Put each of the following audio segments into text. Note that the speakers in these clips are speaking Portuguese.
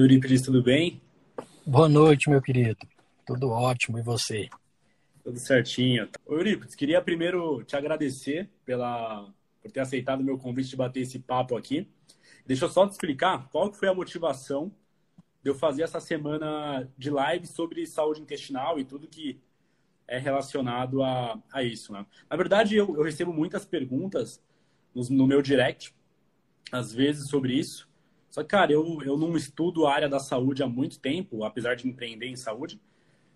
Fala, Euripides, tudo bem? Boa noite, meu querido. Tudo ótimo, e você? Tudo certinho. Euripides, queria primeiro te agradecer pela, por ter aceitado o meu convite de bater esse papo aqui. Deixa eu só te explicar qual que foi a motivação de eu fazer essa semana de live sobre saúde intestinal e tudo que é relacionado a, a isso. Né? Na verdade, eu, eu recebo muitas perguntas no, no meu direct, às vezes, sobre isso. Só que, cara, eu, eu não estudo a área da saúde há muito tempo, apesar de empreender em saúde.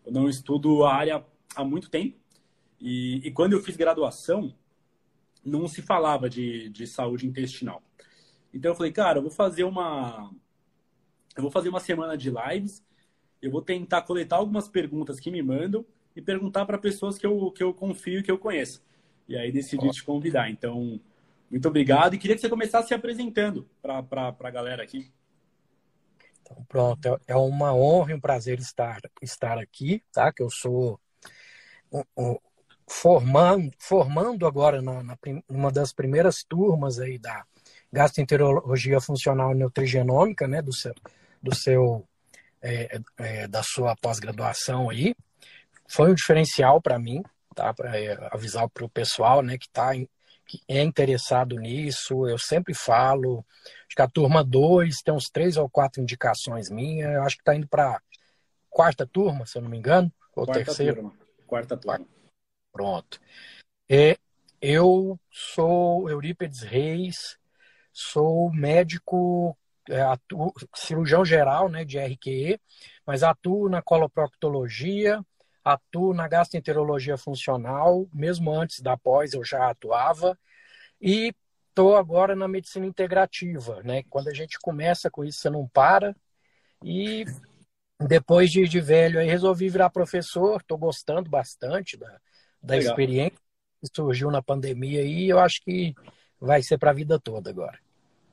Eu não estudo a área há muito tempo. E, e quando eu fiz graduação, não se falava de, de saúde intestinal. Então eu falei, cara, eu vou fazer uma. Eu vou fazer uma semana de lives. Eu vou tentar coletar algumas perguntas que me mandam e perguntar para pessoas que eu, que eu confio e que eu conheço. E aí decidi te convidar. Então, muito obrigado e queria que você começasse se apresentando para a galera aqui. Então, pronto, é, é uma honra e um prazer estar, estar aqui, tá? Que eu sou um, um, formando, formando agora na, na, uma das primeiras turmas aí da gastroenterologia funcional e nutrigenômica, né? Do seu, do seu é, é, da sua pós-graduação aí. Foi um diferencial para mim, tá? Para é, avisar para o pessoal, né? Que está é interessado nisso, eu sempre falo. Acho que a turma 2 tem uns três ou quatro indicações minhas. Eu acho que está indo para quarta turma, se eu não me engano, ou quarta terceira. Turma. Quarta turma. Pronto. É, eu sou Eurípedes Reis, sou médico, é, atuo, cirurgião geral né, de RQE, mas atuo na coloproctologia, atuo na gastroenterologia funcional, mesmo antes da pós eu já atuava, e estou agora na medicina integrativa, né? Quando a gente começa com isso, você não para. E depois de, de velho, aí resolvi virar professor, estou gostando bastante da, da experiência que surgiu na pandemia e eu acho que vai ser para a vida toda agora.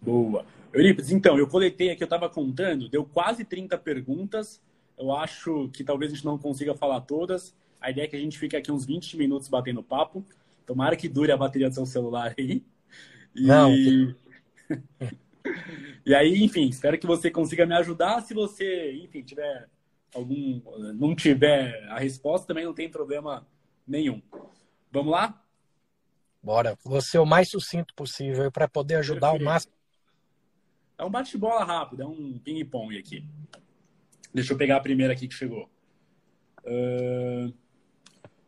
Boa. Eurípides, então, eu coletei aqui, eu estava contando, deu quase 30 perguntas eu acho que talvez a gente não consiga falar todas. A ideia é que a gente fique aqui uns 20 minutos batendo papo. Tomara que dure a bateria do seu celular aí. E... Não. e aí, enfim, espero que você consiga me ajudar. Se você, enfim, tiver algum. não tiver a resposta, também não tem problema nenhum. Vamos lá? Bora. Vou ser o mais sucinto possível para poder ajudar o máximo. É um bate-bola rápido, é um ping-pong aqui. Deixa eu pegar a primeira aqui que chegou. Uh...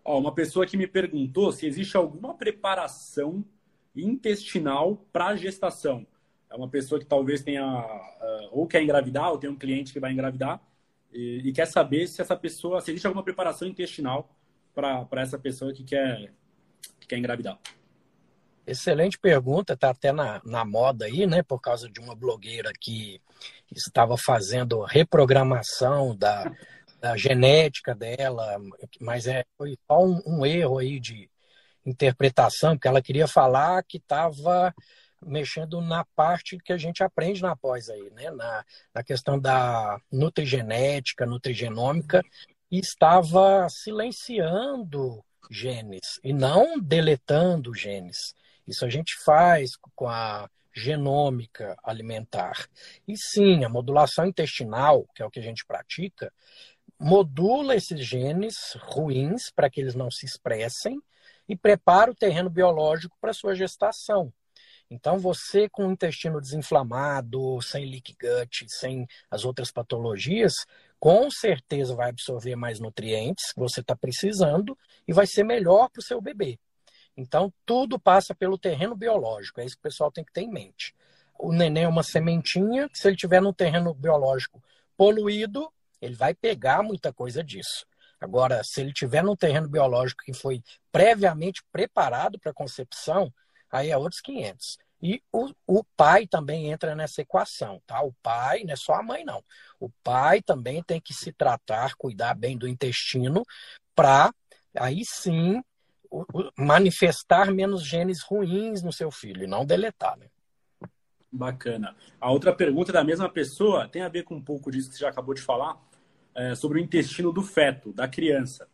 Ó, uma pessoa que me perguntou se existe alguma preparação intestinal para gestação. é uma pessoa que talvez tenha uh, ou quer engravidar ou tem um cliente que vai engravidar e, e quer saber se essa pessoa se existe alguma preparação intestinal para essa pessoa que quer que quer engravidar. Excelente pergunta, está até na, na moda aí, né? Por causa de uma blogueira que estava fazendo reprogramação da, da genética dela, mas é, foi só um, um erro aí de interpretação, porque ela queria falar que estava mexendo na parte que a gente aprende na pós aí, né? Na, na questão da nutrigenética, nutrigenômica, e estava silenciando genes e não deletando genes. Isso a gente faz com a genômica alimentar. E sim, a modulação intestinal, que é o que a gente pratica, modula esses genes ruins para que eles não se expressem e prepara o terreno biológico para sua gestação. Então, você com o intestino desinflamado, sem leak gut, sem as outras patologias, com certeza vai absorver mais nutrientes que você está precisando e vai ser melhor para o seu bebê. Então, tudo passa pelo terreno biológico, é isso que o pessoal tem que ter em mente. O neném é uma sementinha, que se ele tiver num terreno biológico poluído, ele vai pegar muita coisa disso. Agora, se ele tiver num terreno biológico que foi previamente preparado para concepção, aí é outros 500. E o, o, pai também entra nessa equação, tá? O pai, não é só a mãe, não. O pai também tem que se tratar, cuidar bem do intestino, para aí sim manifestar menos genes ruins no seu filho e não deletar, né? Bacana. A outra pergunta da mesma pessoa tem a ver com um pouco disso que você já acabou de falar, é, sobre o intestino do feto, da criança.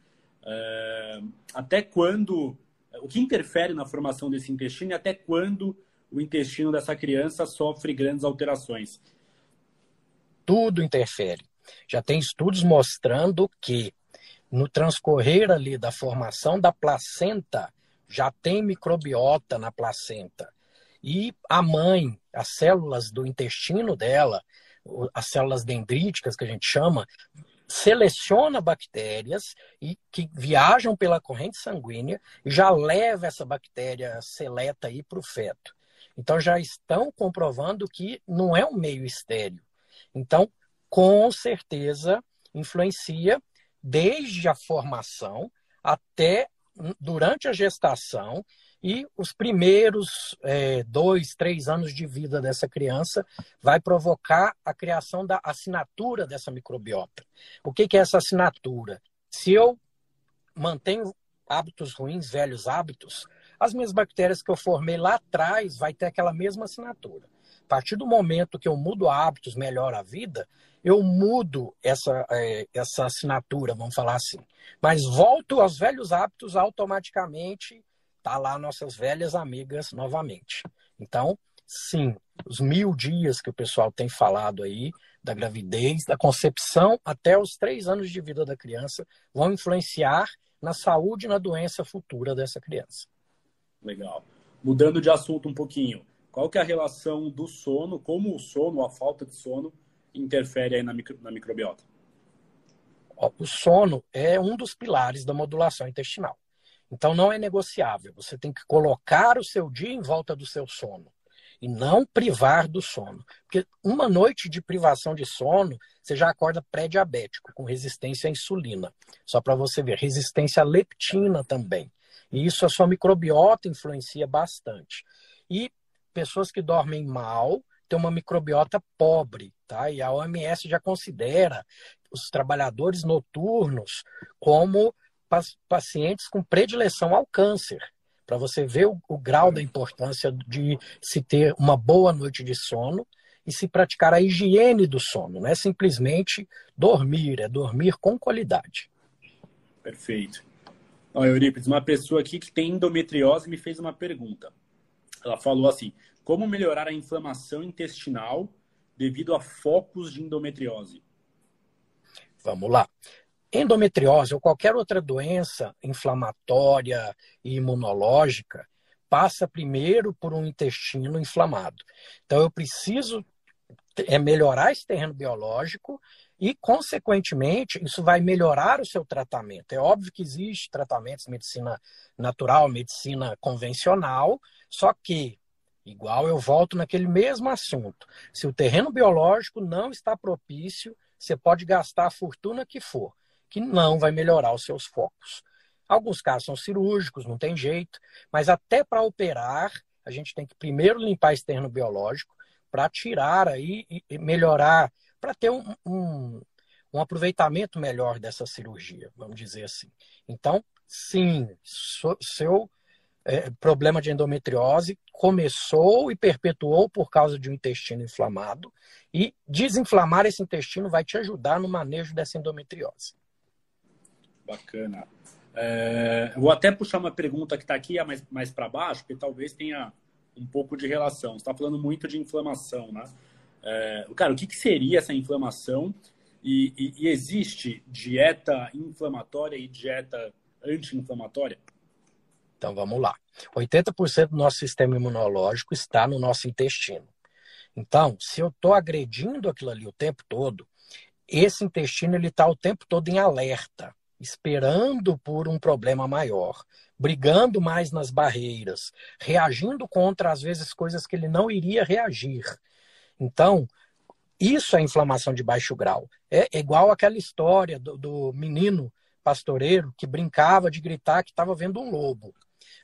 É, até quando, o que interfere na formação desse intestino e até quando o intestino dessa criança sofre grandes alterações? Tudo interfere. Já tem estudos mostrando que no transcorrer ali da formação da placenta, já tem microbiota na placenta. E a mãe, as células do intestino dela, as células dendríticas que a gente chama, seleciona bactérias e que viajam pela corrente sanguínea e já leva essa bactéria seleta aí para o feto. Então já estão comprovando que não é um meio estéreo. Então, com certeza influencia desde a formação até durante a gestação e os primeiros é, dois, três anos de vida dessa criança vai provocar a criação da assinatura dessa microbiota. O que, que é essa assinatura? Se eu mantenho hábitos ruins, velhos hábitos, as minhas bactérias que eu formei lá atrás vai ter aquela mesma assinatura. Partir do momento que eu mudo hábitos, melhoro a vida, eu mudo essa, é, essa assinatura, vamos falar assim. Mas volto aos velhos hábitos automaticamente, tá lá nossas velhas amigas novamente. Então, sim, os mil dias que o pessoal tem falado aí, da gravidez, da concepção até os três anos de vida da criança, vão influenciar na saúde e na doença futura dessa criança. Legal. Mudando de assunto um pouquinho, qual que é a relação do sono, como o sono, a falta de sono, interfere aí na, micro, na microbiota? O sono é um dos pilares da modulação intestinal. Então não é negociável. Você tem que colocar o seu dia em volta do seu sono e não privar do sono. Porque uma noite de privação de sono, você já acorda pré-diabético, com resistência à insulina. Só para você ver, resistência à leptina também. E isso a sua microbiota influencia bastante. E pessoas que dormem mal têm uma microbiota pobre, tá? E a OMS já considera os trabalhadores noturnos como pacientes com predileção ao câncer, para você ver o, o, grau da importância de se ter uma boa noite de sono e se praticar a higiene do sono. Não é simplesmente dormir, é dormir com qualidade. Perfeito. Olha, Eurípides, uma pessoa aqui que tem endometriose me fez uma pergunta. Ela falou assim: como melhorar a inflamação intestinal devido a focos de endometriose? Vamos lá. Endometriose ou qualquer outra doença inflamatória e imunológica passa primeiro por um intestino inflamado. Então eu preciso é melhorar esse terreno biológico e, consequentemente, isso vai melhorar o seu tratamento. É óbvio que existe tratamentos medicina natural, medicina convencional, só que Igual eu volto naquele mesmo assunto. Se o terreno biológico não está propício, você pode gastar a fortuna que for, que não vai melhorar os seus focos. Alguns casos são cirúrgicos, não tem jeito, mas até para operar, a gente tem que primeiro limpar esse terreno biológico para tirar aí e melhorar, para ter um, um, um aproveitamento melhor dessa cirurgia, vamos dizer assim. Então, sim, seu é, problema de endometriose começou e perpetuou por causa de um intestino inflamado, e desinflamar esse intestino vai te ajudar no manejo dessa endometriose. Bacana. É, vou até puxar uma pergunta que está aqui mais, mais para baixo, que talvez tenha um pouco de relação. Você está falando muito de inflamação, né? É, cara, o que, que seria essa inflamação e, e, e existe dieta inflamatória e dieta anti-inflamatória? Então vamos lá. 80% do nosso sistema imunológico está no nosso intestino. Então, se eu estou agredindo aquilo ali o tempo todo, esse intestino ele está o tempo todo em alerta, esperando por um problema maior, brigando mais nas barreiras, reagindo contra, às vezes, coisas que ele não iria reagir. Então, isso é inflamação de baixo grau. É igual aquela história do, do menino pastoreiro que brincava de gritar que estava vendo um lobo.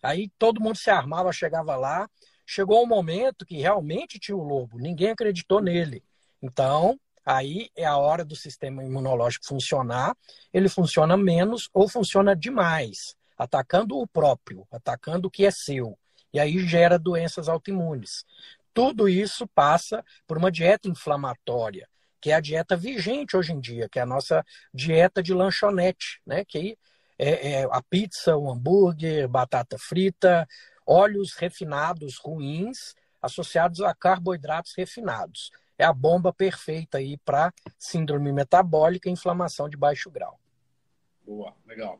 Aí todo mundo se armava, chegava lá. Chegou um momento que realmente tinha o lobo, ninguém acreditou nele. Então, aí é a hora do sistema imunológico funcionar. Ele funciona menos ou funciona demais, atacando o próprio, atacando o que é seu. E aí gera doenças autoimunes. Tudo isso passa por uma dieta inflamatória, que é a dieta vigente hoje em dia, que é a nossa dieta de lanchonete, né? Que é, é a pizza, o hambúrguer, batata frita, óleos refinados ruins associados a carboidratos refinados. É a bomba perfeita aí para síndrome metabólica e inflamação de baixo grau. Boa, legal.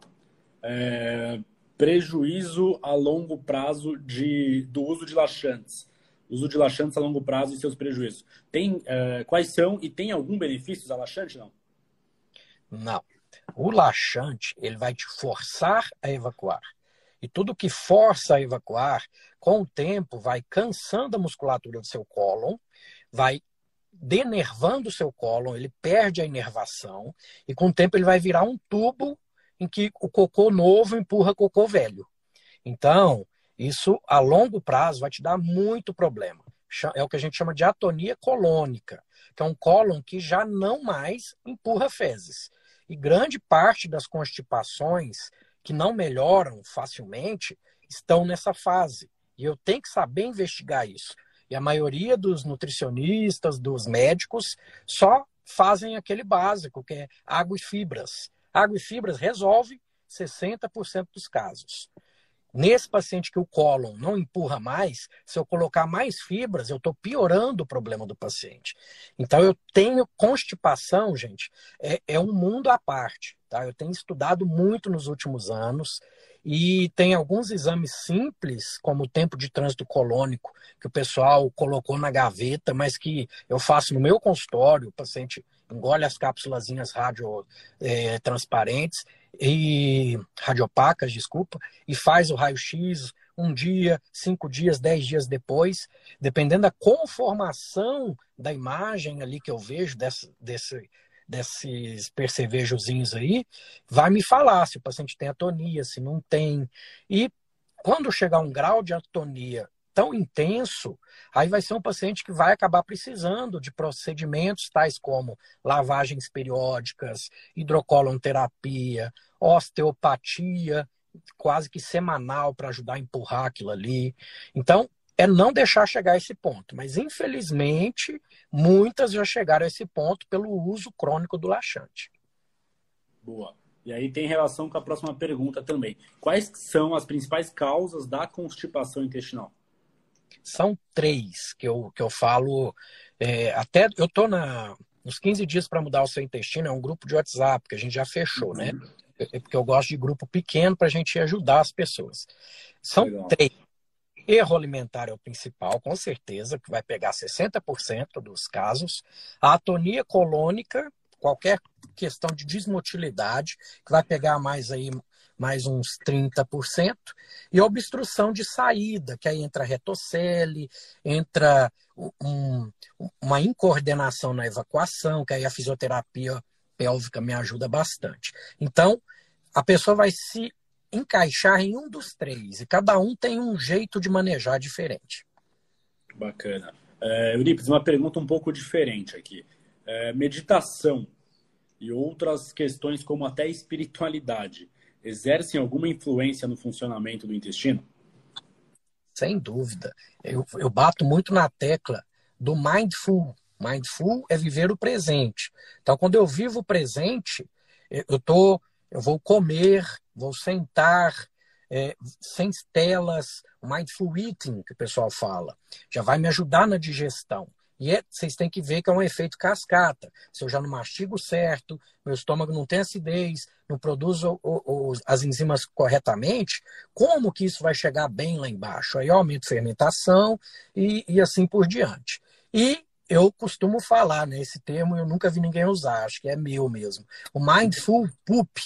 É, prejuízo a longo prazo de, do uso de laxantes uso de laxantes a longo prazo e seus prejuízos. Tem, uh, quais são e tem algum benefício a laxante, não? Não. O laxante, ele vai te forçar a evacuar. E tudo que força a evacuar, com o tempo, vai cansando a musculatura do seu cólon, vai denervando o seu cólon, ele perde a inervação, e com o tempo ele vai virar um tubo em que o cocô novo empurra cocô velho. Então, isso, a longo prazo, vai te dar muito problema. É o que a gente chama de atonia colônica, que é um cólon que já não mais empurra fezes. E grande parte das constipações que não melhoram facilmente estão nessa fase. E eu tenho que saber investigar isso. E a maioria dos nutricionistas, dos médicos, só fazem aquele básico, que é água e fibras. Água e fibras resolve 60% dos casos. Nesse paciente que o cólon não empurra mais, se eu colocar mais fibras, eu estou piorando o problema do paciente. Então, eu tenho constipação, gente, é, é um mundo à parte. Tá? Eu tenho estudado muito nos últimos anos e tem alguns exames simples, como o tempo de trânsito colônico, que o pessoal colocou na gaveta, mas que eu faço no meu consultório, o paciente engole as cápsulas rádio é, transparentes e radiopacas, desculpa, e faz o raio-x um dia, cinco dias, dez dias depois, dependendo da conformação da imagem ali que eu vejo desse, desse, desses percevejozinhos aí, vai me falar se o paciente tem atonia, se não tem. E quando chegar um grau de atonia tão intenso, aí vai ser um paciente que vai acabar precisando de procedimentos tais como lavagens periódicas, hidrocolonterapia, osteopatia, quase que semanal para ajudar a empurrar aquilo ali. Então, é não deixar chegar a esse ponto. Mas, infelizmente, muitas já chegaram a esse ponto pelo uso crônico do laxante. Boa. E aí tem relação com a próxima pergunta também. Quais são as principais causas da constipação intestinal? São três que eu, que eu falo. É, até eu estou nos 15 dias para mudar o seu intestino, é um grupo de WhatsApp que a gente já fechou, né? uhum. né? É porque eu gosto de grupo pequeno para a gente ajudar as pessoas. São Legal. três. Erro alimentar é o principal, com certeza, que vai pegar 60% dos casos. A atonia colônica, qualquer questão de desmotilidade, que vai pegar mais aí mais uns 30%, e obstrução de saída, que aí entra retocele, entra um, uma incoordenação na evacuação, que aí a fisioterapia pélvica me ajuda bastante. Então, a pessoa vai se encaixar em um dos três, e cada um tem um jeito de manejar diferente. Bacana. É, Eurípides, uma pergunta um pouco diferente aqui. É, meditação e outras questões como até espiritualidade exercem alguma influência no funcionamento do intestino? Sem dúvida. Eu, eu bato muito na tecla do mindful. Mindful é viver o presente. Então, quando eu vivo o presente, eu tô, eu vou comer, vou sentar, é, sem telas, mindful eating, que o pessoal fala. Já vai me ajudar na digestão. E é, vocês têm que ver que é um efeito cascata. Se eu já não mastigo certo, meu estômago não tem acidez, não produz o, o, as enzimas corretamente, como que isso vai chegar bem lá embaixo? Aí aumento fermentação e, e assim por diante. E eu costumo falar, né, esse termo eu nunca vi ninguém usar, acho que é meu mesmo. O mindful poop,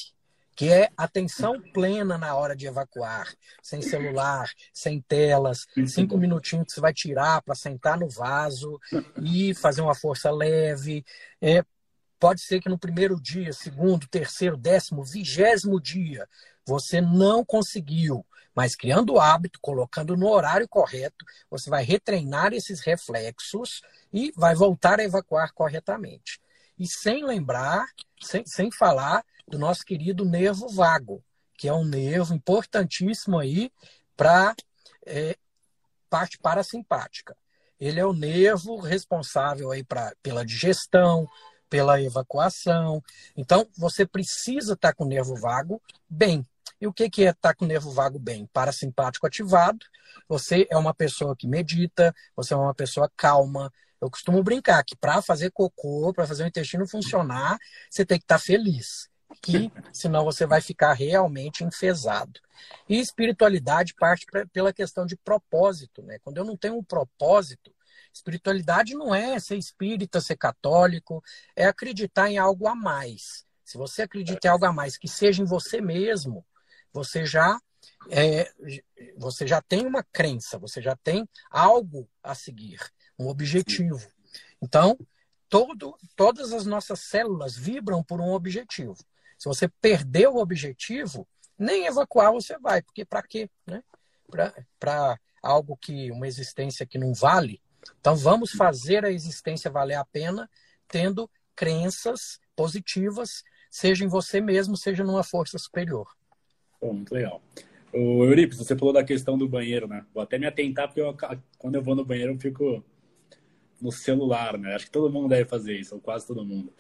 que é atenção plena na hora de evacuar, sem celular, sem telas, cinco minutinhos que você vai tirar para sentar no vaso e fazer uma força leve. É, pode ser que no primeiro dia, segundo, terceiro, décimo, vigésimo dia, você não conseguiu, mas criando o hábito, colocando no horário correto, você vai retreinar esses reflexos e vai voltar a evacuar corretamente. E sem lembrar, sem, sem falar do nosso querido nervo vago, que é um nervo importantíssimo aí para é, parte parasimpática. Ele é o nervo responsável aí pra, pela digestão, pela evacuação. Então, você precisa estar tá com o nervo vago bem. E o que, que é estar tá com o nervo vago bem? Parasimpático ativado. Você é uma pessoa que medita, você é uma pessoa calma. Eu costumo brincar que para fazer cocô, para fazer o intestino funcionar, você tem que estar tá feliz que senão você vai ficar realmente enfesado. E espiritualidade parte pra, pela questão de propósito, né? Quando eu não tenho um propósito, espiritualidade não é ser espírita, ser católico, é acreditar em algo a mais. Se você acredita em algo a mais que seja em você mesmo, você já é, você já tem uma crença, você já tem algo a seguir, um objetivo. Então, todo, todas as nossas células vibram por um objetivo. Se você perdeu o objetivo, nem evacuar você vai, porque para quê? Né? Para algo que, uma existência que não vale. Então vamos fazer a existência valer a pena, tendo crenças positivas, seja em você mesmo, seja numa força superior. Bom, muito legal. O você falou da questão do banheiro, né? Vou até me atentar, porque eu, quando eu vou no banheiro eu fico no celular, né? Acho que todo mundo deve fazer isso, ou quase todo mundo.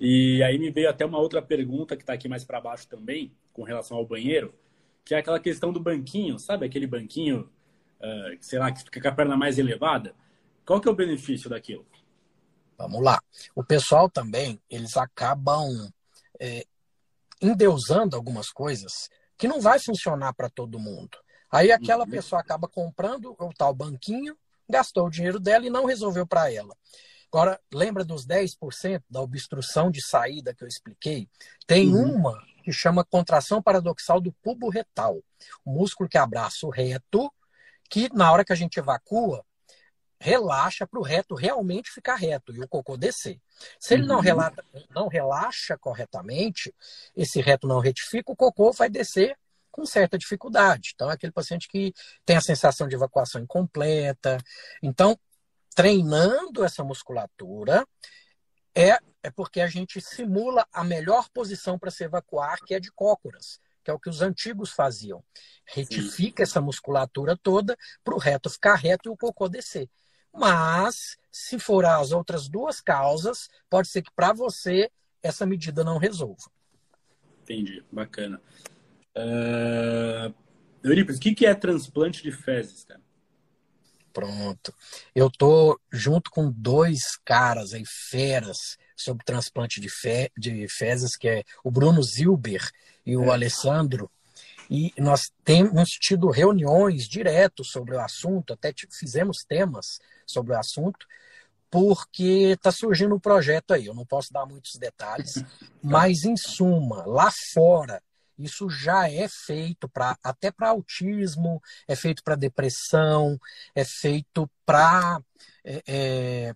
E aí me veio até uma outra pergunta que está aqui mais para baixo também, com relação ao banheiro, que é aquela questão do banquinho, sabe aquele banquinho, uh, sei lá, que fica com a perna mais elevada? Qual que é o benefício daquilo? Vamos lá. O pessoal também, eles acabam é, endeusando algumas coisas que não vai funcionar para todo mundo. Aí aquela uhum. pessoa acaba comprando o tal banquinho, gastou o dinheiro dela e não resolveu para ela. Agora, lembra dos 10% da obstrução de saída que eu expliquei? Tem uhum. uma que chama contração paradoxal do pubo retal, o músculo que abraça o reto, que na hora que a gente evacua, relaxa para o reto realmente ficar reto e o cocô descer. Se ele não, uhum. relata, não relaxa corretamente, esse reto não retifica, o cocô vai descer com certa dificuldade. Então, é aquele paciente que tem a sensação de evacuação incompleta. Então, treinando essa musculatura, é, é porque a gente simula a melhor posição para se evacuar, que é de cócoras, que é o que os antigos faziam. Retifica Sim. essa musculatura toda para o reto ficar reto e o cocô descer. Mas, se for as outras duas causas, pode ser que para você essa medida não resolva. Entendi, bacana. Uh... Euripides, o que é transplante de fezes, cara? Pronto. Eu tô junto com dois caras aí, feras, sobre transplante de, fe de fezes, que é o Bruno Zilber e o é. Alessandro. E nós temos tido reuniões direto sobre o assunto, até fizemos temas sobre o assunto, porque está surgindo um projeto aí. Eu não posso dar muitos detalhes, mas em suma, lá fora Isso já é feito para até para autismo, é feito para depressão, é feito para é, é,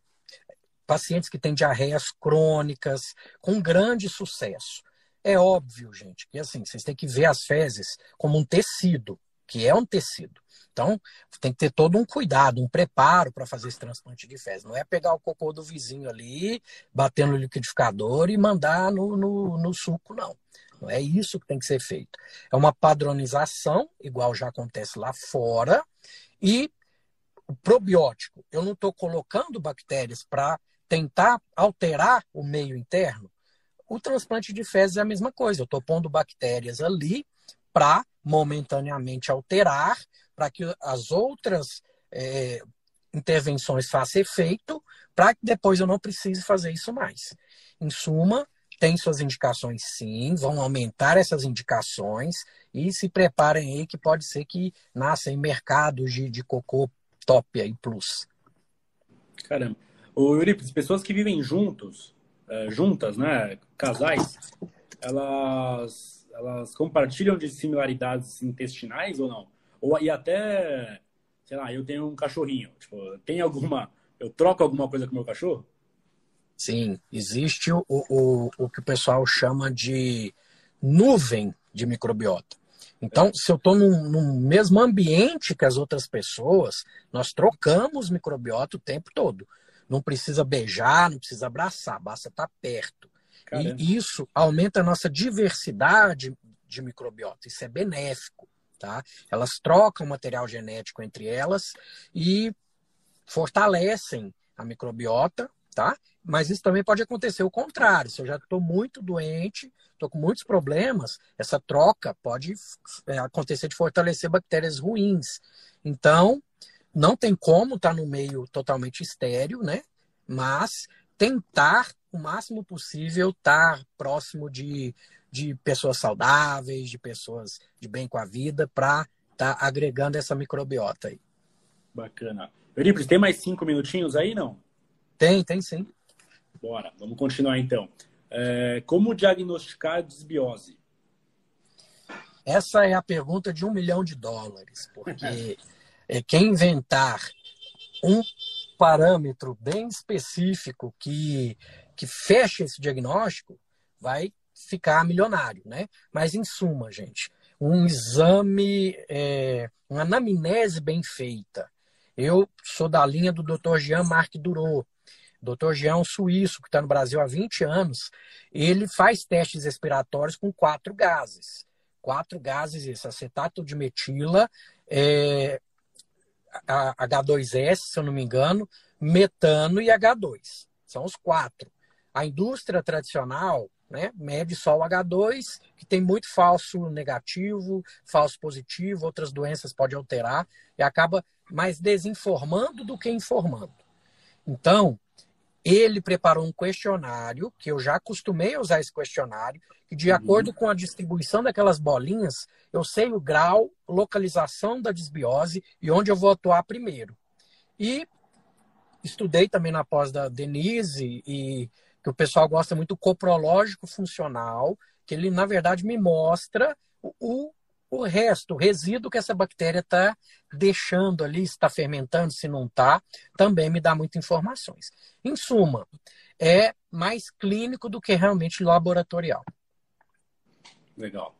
pacientes que têm diarreias crônicas, com grande sucesso. É óbvio, gente, que assim, vocês têm que ver as fezes como um tecido, que é um tecido. Então, tem que ter todo um cuidado, um preparo para fazer esse transplante de fezes. Não é pegar o cocô do vizinho ali, bater no liquidificador e mandar no, no, no suco, não. É isso que tem que ser feito. É uma padronização, igual já acontece lá fora, e o probiótico, eu não estou colocando bactérias para tentar alterar o meio interno. O transplante de fezes é a mesma coisa. Eu estou pondo bactérias ali para momentaneamente alterar, para que as outras é, intervenções façam efeito, para que depois eu não precise fazer isso mais. Em suma, tem suas indicações sim, vão aumentar essas indicações e se preparem aí que pode ser que nasçam mercados de, de cocô top aí plus. Caramba. O Euripides, pessoas que vivem juntos, é, juntas, né, casais, elas, elas compartilham de similaridades intestinais ou não? Ou, e até, sei lá, eu tenho um cachorrinho, tipo, tem alguma, eu troco alguma coisa com meu cachorro? Sim, existe o, o, o que o pessoal chama de nuvem de microbiota. Então, é. se eu estou no mesmo ambiente que as outras pessoas, nós trocamos microbiota o tempo todo. Não precisa beijar, não precisa abraçar, basta estar tá perto. Caramba. E isso aumenta a nossa diversidade de microbiota. Isso é benéfico. Tá? Elas trocam material genético entre elas e fortalecem a microbiota, tá? Mas isso também pode acontecer o contrário. Se eu já estou muito doente, estou com muitos problemas, essa troca pode é, acontecer de fortalecer bactérias ruins. Então, não tem como estar tá no meio totalmente estéreo, né? Mas tentar o máximo possível estar próximo de, de pessoas saudáveis, de pessoas de bem com a vida, para estar tá agregando essa microbiota aí. Bacana. Eurípides, tem mais cinco minutinhos aí, não? Tem, tem sim. Bora, vamos continuar então. É, como diagnosticar desbiose? Essa é a pergunta de um milhão de dólares, porque é, quem inventar um parâmetro bem específico que, que feche esse diagnóstico vai ficar milionário, né? Mas em suma, gente, um exame, é, uma anamnese bem feita. Eu sou da linha do Dr. Jean-Marc Durot, Dr. Jean, suíço, que está no Brasil há 20 anos, ele faz testes respiratórios com quatro gases. Quatro gases, esse acetato de metila, é, H2S, se eu não me engano, metano e H2. São os quatro. A indústria tradicional né, mede só o H2, que tem muito falso negativo, falso positivo, outras doenças pode alterar, e acaba mais desinformando do que informando. Então, ele preparou um questionário, que eu já acostumei a usar esse questionário, que de uhum. acordo com a distribuição daquelas bolinhas, eu sei o grau, localização da desbiose e onde eu vou atuar primeiro. E estudei também na pós da Denise, e que o pessoal gosta muito do coprológico funcional, que ele, na verdade, me mostra o, o resto, o resíduo que essa bactéria está deixando ali, está fermentando, se não está, também me dá muitas informações. Em suma, é mais clínico do que realmente laboratorial. Legal.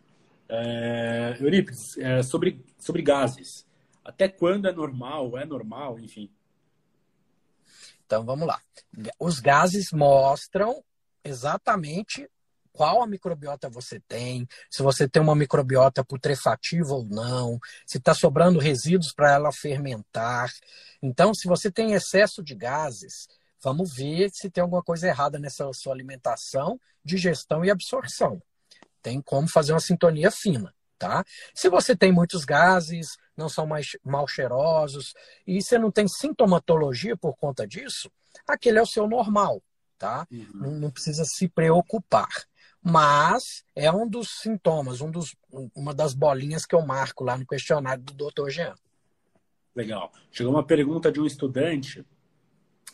É, Eurípides, é, sobre, sobre gases. Até quando é normal? É normal, enfim. Então vamos lá. Os gases mostram exatamente qual a microbiota você tem, se você tem uma microbiota putrefativa ou não, se está sobrando resíduos para ela fermentar. Então, se você tem excesso de gases, vamos ver se tem alguma coisa errada nessa sua alimentação, digestão e absorção. Tem como fazer uma sintonia fina, tá? Se você tem muitos gases, não são mais mal cheirosos e você não tem sintomatologia por conta disso, aquele é o seu normal, tá? Uhum. Não, não precisa se preocupar mas é um dos sintomas, um dos, uma das bolinhas que eu marco lá no questionário do Dr. Jean. Legal. Chegou uma pergunta de um estudante,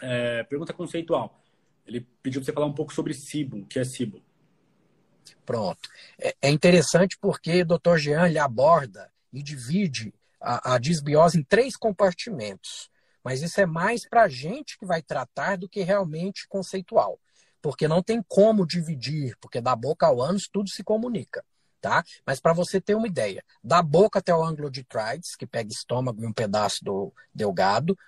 é, pergunta conceitual. Ele pediu para você falar um pouco sobre SIBO, o que é SIBO. Pronto. É, é interessante porque o Dr. Jean ele aborda e divide a, a disbiose em três compartimentos. Mas isso é mais para a gente que vai tratar do que realmente conceitual. Porque não tem como dividir, porque da boca ao ânus tudo se comunica. Tá? Mas para você ter uma ideia, da boca até o ângulo de Trides, que pega estômago e um pedaço do delgado,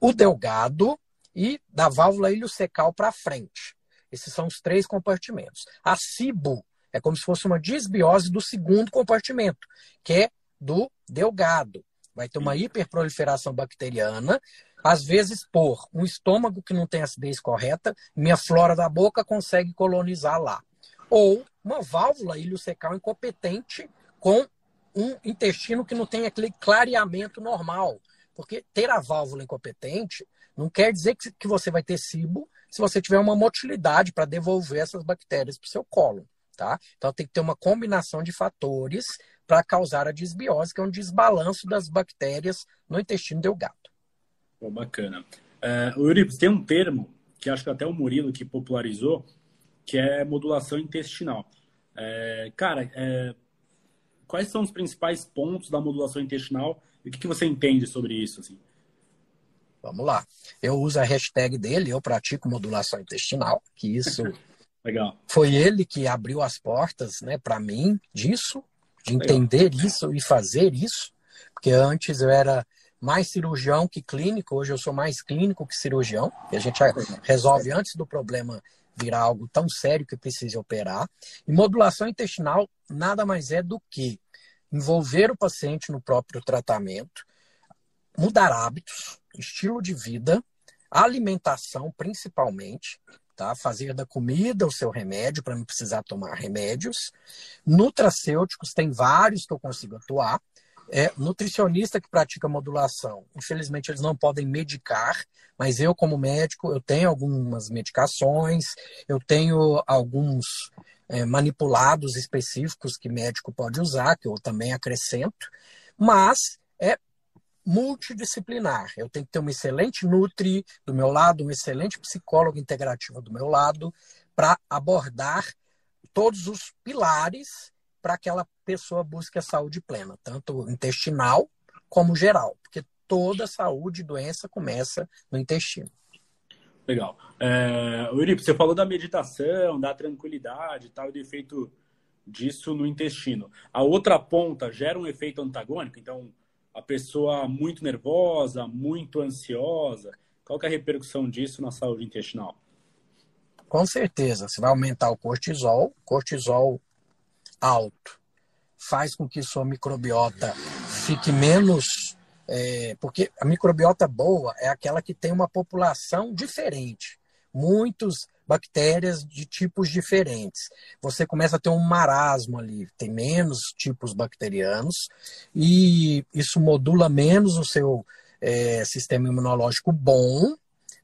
o delgado e da válvula iliocecal para frente. Esses são os três compartimentos. A cibo é como se fosse uma disbiose do segundo compartimento, que é do delgado. Vai ter uma hiperproliferação bacteriana, às vezes por um estômago que não tem acidez correta, minha flora da boca consegue colonizar lá. Ou uma válvula iliocecal incompetente com um intestino que não tem aquele clareamento normal. Porque ter a válvula incompetente não quer dizer que você vai ter cibo se você tiver uma motilidade para devolver essas bactérias para o seu colo. Tá? Então tem que ter uma combinação de fatores para causar a disbiose, que é um desbalanço das bactérias no intestino delgado. Pô, bacana. Uh, Euripides, tem um termo que acho que até o Murilo que popularizou, que é modulação intestinal. É, cara, é, quais são os principais pontos da modulação intestinal e o que, que você entende sobre isso? Assim? Vamos lá. Eu uso a hashtag dele, eu pratico modulação intestinal, que isso Legal. foi ele que abriu as portas né, para mim disso, de entender Legal. isso e fazer isso, porque antes eu era mais cirurgião que clínico, hoje eu sou mais clínico que cirurgião, e a gente resolve antes do problema virar algo tão sério que precise operar. E modulação intestinal nada mais é do que envolver o paciente no próprio tratamento, mudar hábitos, estilo de vida, alimentação principalmente, tá? Fazer da comida o seu remédio para não precisar tomar remédios. Nutracêuticos tem vários que eu consigo atuar é, nutricionista que pratica modulação, infelizmente eles não podem medicar, mas eu como médico eu tenho algumas medicações, eu tenho alguns é, manipulados específicos que médico pode usar, que eu também acrescento, mas é multidisciplinar. Eu tenho que ter um excelente nutri do meu lado, um excelente psicólogo integrativo do meu lado, para abordar todos os pilares para que aquela pessoa busque a saúde plena, tanto intestinal como geral, porque toda saúde e doença começa no intestino. Legal. É, você falou da meditação, da tranquilidade e tal, e do efeito disso no intestino. A outra ponta gera um efeito antagônico, então a pessoa muito nervosa, muito ansiosa, qual é a repercussão disso na saúde intestinal? Com certeza, você vai aumentar o cortisol, cortisol alto faz com que sua microbiota fique menos. É, porque a microbiota boa é aquela que tem uma população diferente, muitos bactérias de tipos diferentes. Você começa a ter um marasmo ali, tem menos tipos bacterianos e isso modula menos o seu é, sistema imunológico bom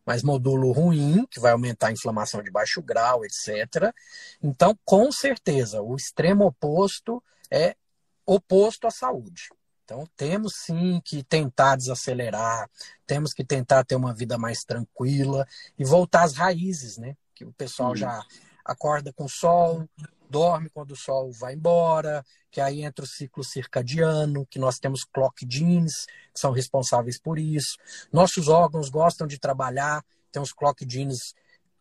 mas modulo ruim, que vai aumentar a inflamação de baixo grau, etc. Então, com certeza, o extremo oposto é oposto à saúde. Então, temos sim que tentar desacelerar, temos que tentar ter uma vida mais tranquila e voltar às raízes, né? Que o pessoal uhum. já acorda com o sol, dorme quando o sol vai embora, que aí entra o ciclo circadiano, que nós temos clock genes, que são responsáveis por isso. Nossos órgãos gostam de trabalhar, tem os clock genes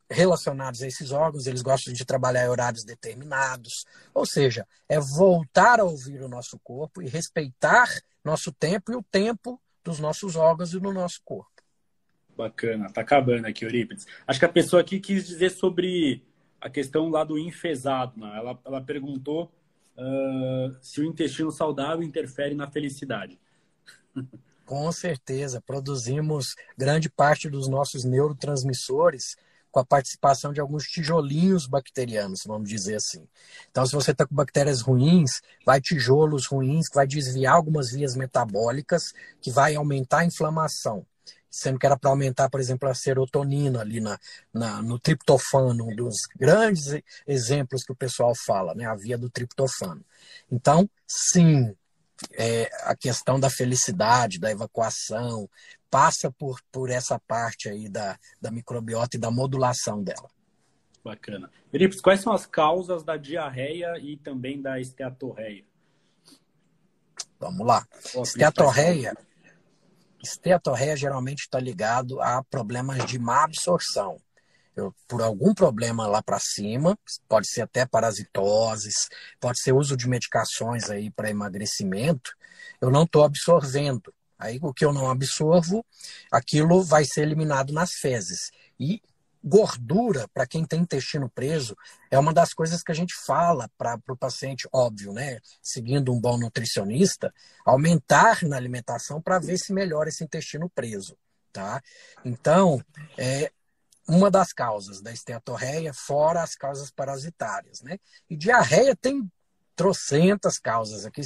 relacionados a esses órgãos, eles gostam de trabalhar em horários determinados. Ou seja, é voltar a ouvir o nosso corpo e respeitar nosso tempo e o tempo dos nossos órgãos e do nosso corpo. Bacana, tá acabando aqui, Eurípides. Acho que a pessoa aqui quis dizer sobre a questão lá do enfesado. Né? Ela, ela perguntou uh, se o intestino saudável interfere na felicidade. Com certeza, produzimos grande parte dos nossos neurotransmissores com a participação de alguns tijolinhos bacterianos, vamos dizer assim. Então, se você está com bactérias ruins, vai tijolos ruins, que vai desviar algumas vias metabólicas, que vai aumentar a inflamação sendo que era para aumentar, por exemplo, a serotonina ali na, na, no triptofano, um dos grandes exemplos que o pessoal fala, né? a via do triptofano. Então, sim, é, a questão da felicidade, da evacuação, passa por, por essa parte aí da, da microbiota e da modulação dela. Bacana. Felipe, quais são as causas da diarreia e também da esteatorreia? Vamos lá. Esteatorreia, esteatorreia geralmente está ligado a problemas de má absorção. Eu, por algum problema lá para cima, pode ser até parasitoses, pode ser uso de medicações aí para emagrecimento, eu não estou absorvendo. Aí o que eu não absorvo, aquilo vai ser eliminado nas fezes. E gordura, para quem tem intestino preso, é uma das coisas que a gente fala para o paciente, óbvio, né? Seguindo um bom nutricionista, aumentar na alimentação para ver se melhora esse intestino preso, tá? Então, é uma das causas da esteatorreia, fora as causas parasitárias, né? E diarreia tem trocentas causas aqui.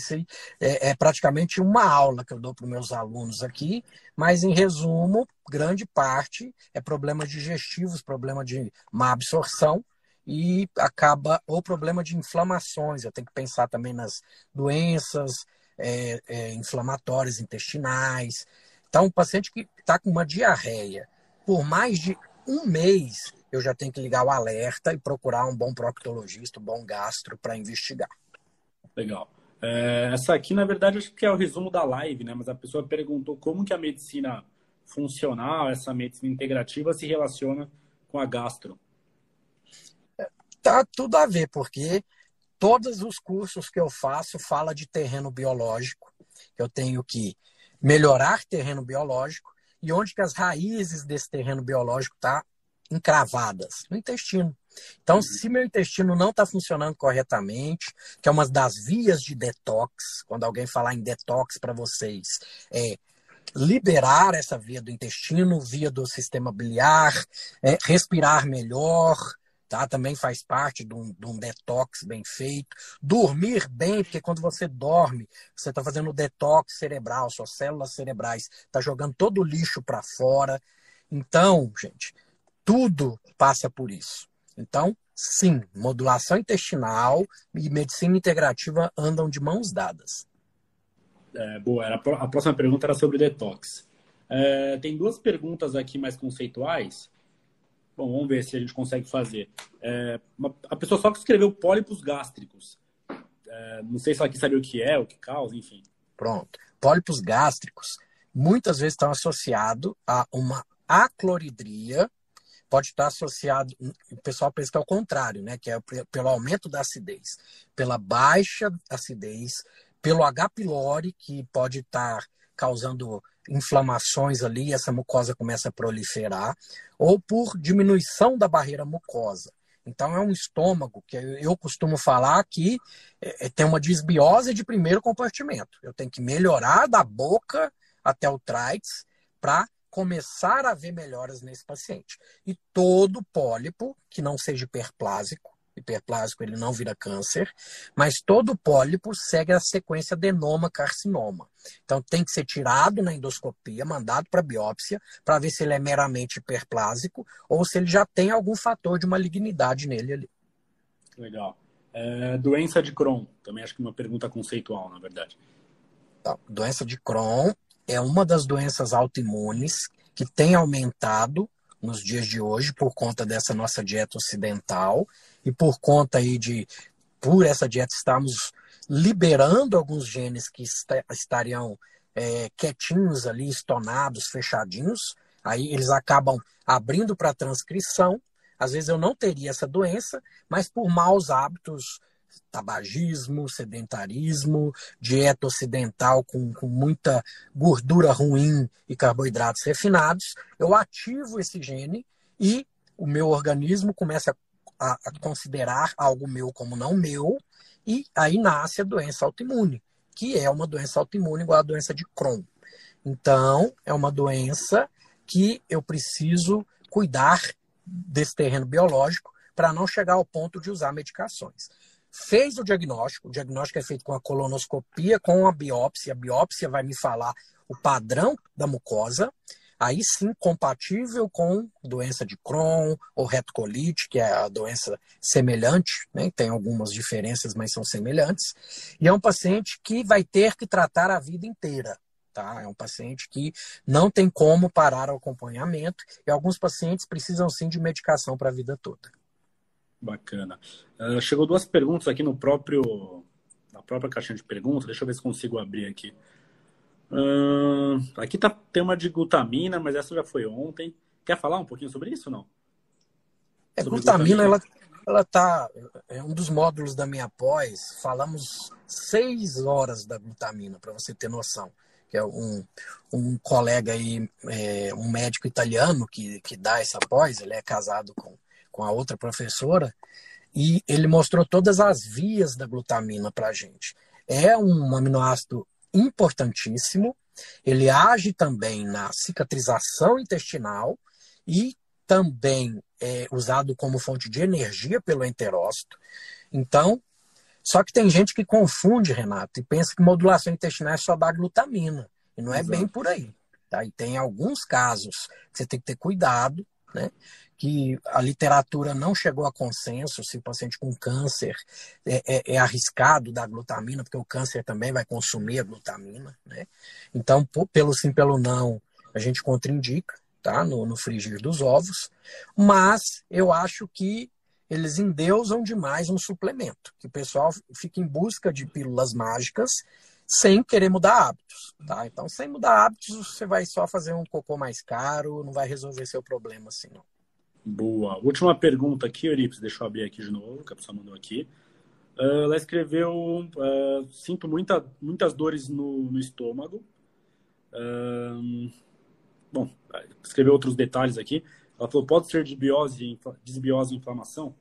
É, é praticamente uma aula que eu dou para os meus alunos aqui, mas em resumo, grande parte é problemas digestivos, problema de má absorção e acaba ou problema de inflamações. Eu tenho que pensar também nas doenças é, é, inflamatórias intestinais. Então, um paciente que está com uma diarreia por mais de um mês, eu já tenho que ligar o alerta e procurar um bom proctologista, um bom gastro para investigar. Legal. É, essa aqui, na verdade, acho que é o resumo da live, né? Mas a pessoa perguntou como que a medicina funcional, essa medicina integrativa, se relaciona com a gastro. Tá tudo a ver, porque todos os cursos que eu faço fala de terreno biológico. Eu tenho que melhorar terreno biológico e onde que as raízes desse terreno biológico tá encravadas? No intestino. Então, se meu intestino não está funcionando corretamente, que é uma das vias de detox, quando alguém falar em detox para vocês, é liberar essa via do intestino, via do sistema biliar, é, respirar melhor, tá? Também faz parte de um, de um, detox bem feito. Dormir bem, porque quando você dorme, você está fazendo detox cerebral, suas células cerebrais está jogando todo o lixo para fora. Então, gente, tudo passa por isso. Então, sim, modulação intestinal e medicina integrativa andam de mãos dadas. É, boa, era, a próxima pergunta era sobre detox. É, tem duas perguntas aqui mais conceituais. Bom, vamos ver se a gente consegue fazer. É, uma, a pessoa só que escreveu pólipos gástricos. É, não sei se ela quis saber o que é, o que causa, enfim. Pronto. Pólipos gástricos muitas vezes estão associados a uma acloridria pode estar associado, o pessoal pensa que é o contrário, né? que é pelo aumento da acidez, pela baixa acidez, pelo H. pylori, que pode estar causando inflamações ali, essa mucosa começa a proliferar, ou por diminuição da barreira mucosa. Então é um estômago que eu costumo falar que é, é tem uma desbiose de primeiro compartimento. Eu tenho que melhorar da boca até o trás para começar a ver melhoras nesse paciente. E todo pólipo, que não seja hiperplásico, hiperplásico ele não vira câncer, mas todo pólipo segue a sequência adenoma-carcinoma. Então tem que ser tirado na endoscopia, mandado para biópsia, para ver se ele é meramente hiperplásico ou se ele já tem algum fator de malignidade nele ali. Legal. É, doença de Crohn, também acho que uma pergunta conceitual, na verdade. Tá. Doença de Crohn é uma das doenças autoimunes que tem aumentado nos dias de hoje por conta dessa nossa dieta ocidental e por conta aí de por essa dieta estarmos liberando alguns genes que estariam é, quietinhos ali, estonados, fechadinhos, aí eles acabam abrindo para transcrição. Às vezes eu não teria essa doença, mas por maus hábitos tabagismo, sedentarismo, dieta ocidental com, com muita gordura ruim e carboidratos refinados, eu ativo esse gene e o meu organismo começa a, a considerar algo meu como não meu, e aí nasce a doença autoimune, que é uma doença autoimune igual a doença de Crohn. Então, é uma doença que eu preciso cuidar desse terreno biológico para não chegar ao ponto de usar medicações fez o diagnóstico, o diagnóstico é feito com a colonoscopia, com a biópsia, a biópsia vai me falar o padrão da mucosa, aí sim compatível com doença de Crohn ou retocolite, que é a doença semelhante, né? tem algumas diferenças, mas são semelhantes, e é um paciente que vai ter que tratar a vida inteira. Tá? É um paciente que não tem como parar o acompanhamento, e alguns pacientes precisam sim de medicação para a vida toda. Bacana. Uh, chegou duas perguntas aqui no próprio na própria caixinha de perguntas. Deixa eu ver se consigo abrir aqui. Uh, aqui tá, tem uma de glutamina, mas essa já foi ontem. Quer falar um pouquinho sobre isso ou não? É, glutamina, ela, ela tá. É um dos módulos da minha pós. Falamos seis horas da glutamina, para você ter noção. Que é um, um colega aí, é, um médico italiano que, que dá essa pós, ele é casado com, com a outra professora, e ele mostrou todas as vias da glutamina para a gente. É um aminoácido importantíssimo, ele age também na cicatrização intestinal e também é usado como fonte de energia pelo enterócito. Então, só que tem gente que confunde, Renato, e pensa que modulação intestinal é só dar glutamina. E não é Exato. bem por aí. Tá? E tem alguns casos que você tem que ter cuidado, né? Que a literatura não chegou a consenso se o paciente com câncer é, é, é, arriscado dar glutamina, porque o câncer também vai consumir a glutamina. Né? Então, pelo sim, pelo não, a gente contraindica tá? no, no frigir dos ovos, mas eu acho que eles endeusam demais um suplemento, que o pessoal fica em busca de pílulas mágicas sem querer mudar hábitos, tá? Então, sem mudar hábitos, você vai só fazer um cocô mais caro, não vai resolver seu problema assim, não. Boa. Última pergunta aqui, Euripides, deixa eu abrir aqui de novo, que a pessoa mandou aqui. Uh, ela escreveu: uh, Sinto muita, muitas dores no, no estômago. Uh, bom, escreveu outros detalhes aqui. Ela falou: pode ser desbiose, desbiose e inflamação?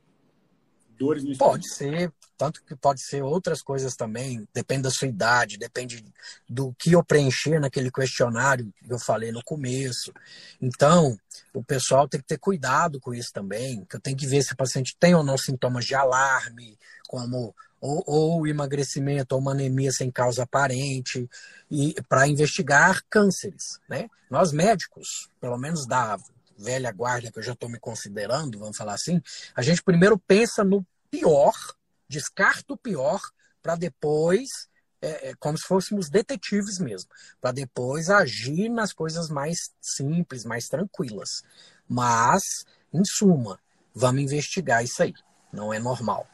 Dores no estômago? Pode ser, tanto que pode ser outras coisas também, depende da sua idade, depende do que eu preencher naquele questionário que eu falei no começo. Então, o pessoal tem que ter cuidado com isso também, que eu tenho que ver se o paciente tem ou não sintomas de alarme, como ou, ou emagrecimento ou uma anemia sem causa aparente, e para investigar cânceres, né? Nós médicos, pelo menos da velha guarda que eu já estou me considerando, vamos falar assim, a gente primeiro pensa no pior, descarta o pior, para depois, é, é, como se fôssemos detetives mesmo, para depois agir nas coisas mais simples, mais tranquilas. Mas, em suma, vamos investigar isso aí. Não é normal.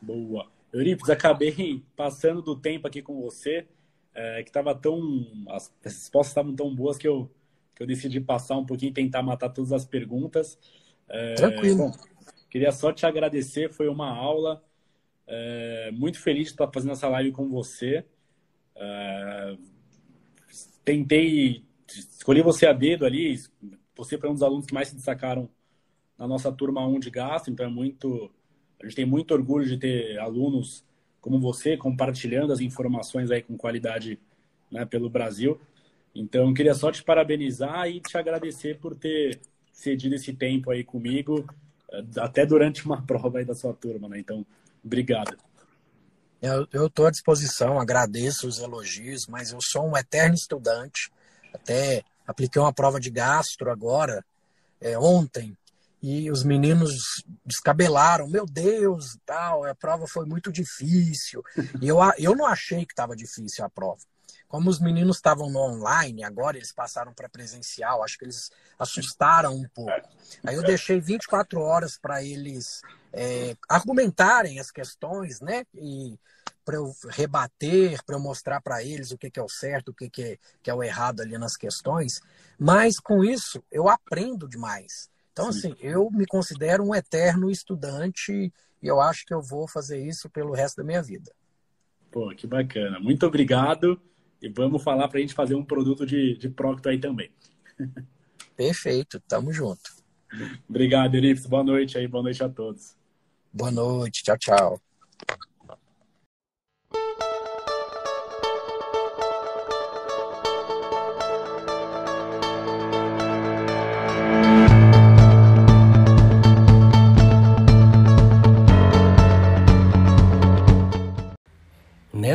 Boa. Eurípides, acabei passando do tempo aqui com você, é, que estava tão. As respostas estavam tão boas que eu que eu decidi passar um pouquinho e tentar matar todas as perguntas. É, Tranquilo. Bom, queria só te agradecer, foi uma aula. É, muito feliz de estar fazendo essa live com você. É, tentei, escolhi você a dedo ali, você foi um dos alunos que mais se destacaram na nossa turma 1 de gasto, então é muito, a gente tem muito orgulho de ter alunos como você compartilhando as informações aí com qualidade né, pelo Brasil. Então, queria só te parabenizar e te agradecer por ter cedido esse tempo aí comigo, eh, até durante uma prova aí da sua turma, né? Então, obrigado. Eu estou à disposição, agradeço os elogios, mas eu sou um eterno estudante. Até apliquei uma prova de gastro agora, é, ontem, e os meninos descabelaram, meu Deus, tal, a prova foi muito difícil. E eu, eu não achei que estava difícil a prova. Como os meninos estavam no online, agora eles passaram para presencial, acho que eles assustaram um pouco. Aí eu deixei 24 horas para eles é, argumentarem as questões, né? E para eu rebater, para eu mostrar para eles o que, que, é o certo, o que, que, é, que é o errado ali nas questões. Mas com isso eu aprendo demais. Então, Sim. assim, eu me considero um eterno estudante e eu acho que eu vou fazer isso pelo resto da minha vida. Pô, que bacana. Muito obrigado. E vamos falar para a gente fazer um produto de, de Procto aí também. Perfeito, tamo junto. Obrigado, Erips. Boa noite aí, boa noite a todos. Boa noite, tchau, tchau.